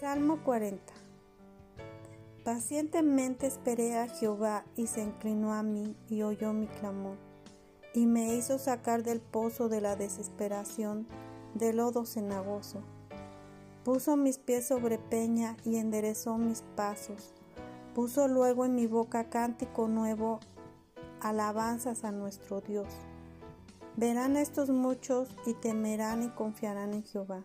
Salmo 40 Pacientemente esperé a Jehová y se inclinó a mí y oyó mi clamor y me hizo sacar del pozo de la desesperación, del lodo cenagoso. Puso mis pies sobre peña y enderezó mis pasos. Puso luego en mi boca cántico nuevo, alabanzas a nuestro Dios. Verán estos muchos y temerán y confiarán en Jehová.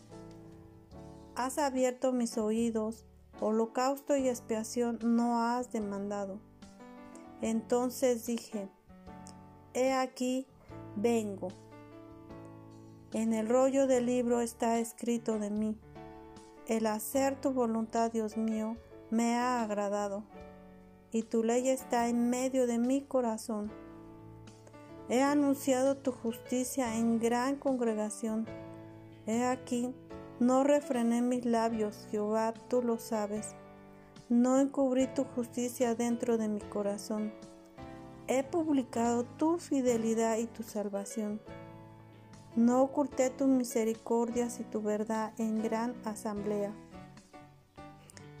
Has abierto mis oídos, holocausto y expiación no has demandado. Entonces dije, He aquí, vengo. En el rollo del libro está escrito de mí. El hacer tu voluntad, Dios mío, me ha agradado, y tu ley está en medio de mi corazón. He anunciado tu justicia en gran congregación. He aquí, no refrené mis labios, Jehová, tú lo sabes. No encubrí tu justicia dentro de mi corazón he publicado tu fidelidad y tu salvación. No oculté tus misericordias y tu verdad en gran asamblea.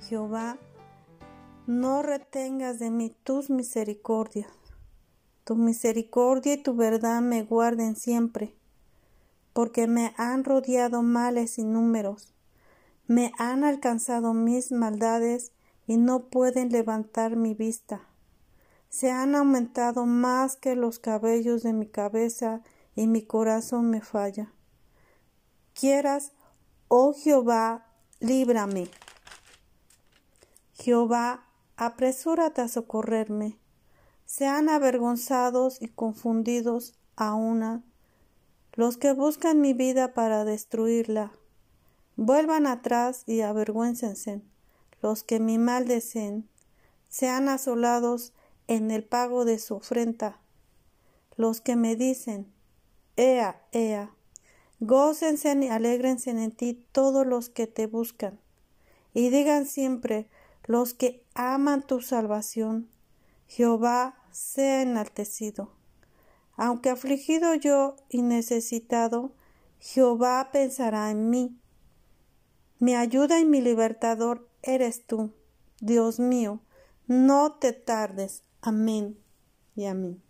Jehová, no retengas de mí tus misericordias. Tu misericordia y tu verdad me guarden siempre, porque me han rodeado males números, Me han alcanzado mis maldades y no pueden levantar mi vista se han aumentado más que los cabellos de mi cabeza y mi corazón me falla. Quieras, oh Jehová, líbrame. Jehová, apresúrate a socorrerme. Sean avergonzados y confundidos a una los que buscan mi vida para destruirla. Vuelvan atrás y avergüéncense los que mi mal deseen. Sean asolados en el pago de su ofrenda. Los que me dicen, Ea, Ea, gócense y alégrense en ti todos los que te buscan, y digan siempre los que aman tu salvación, Jehová sea enaltecido. Aunque afligido yo y necesitado, Jehová pensará en mí. Mi ayuda y mi libertador eres tú, Dios mío, no te tardes. Amén y amén.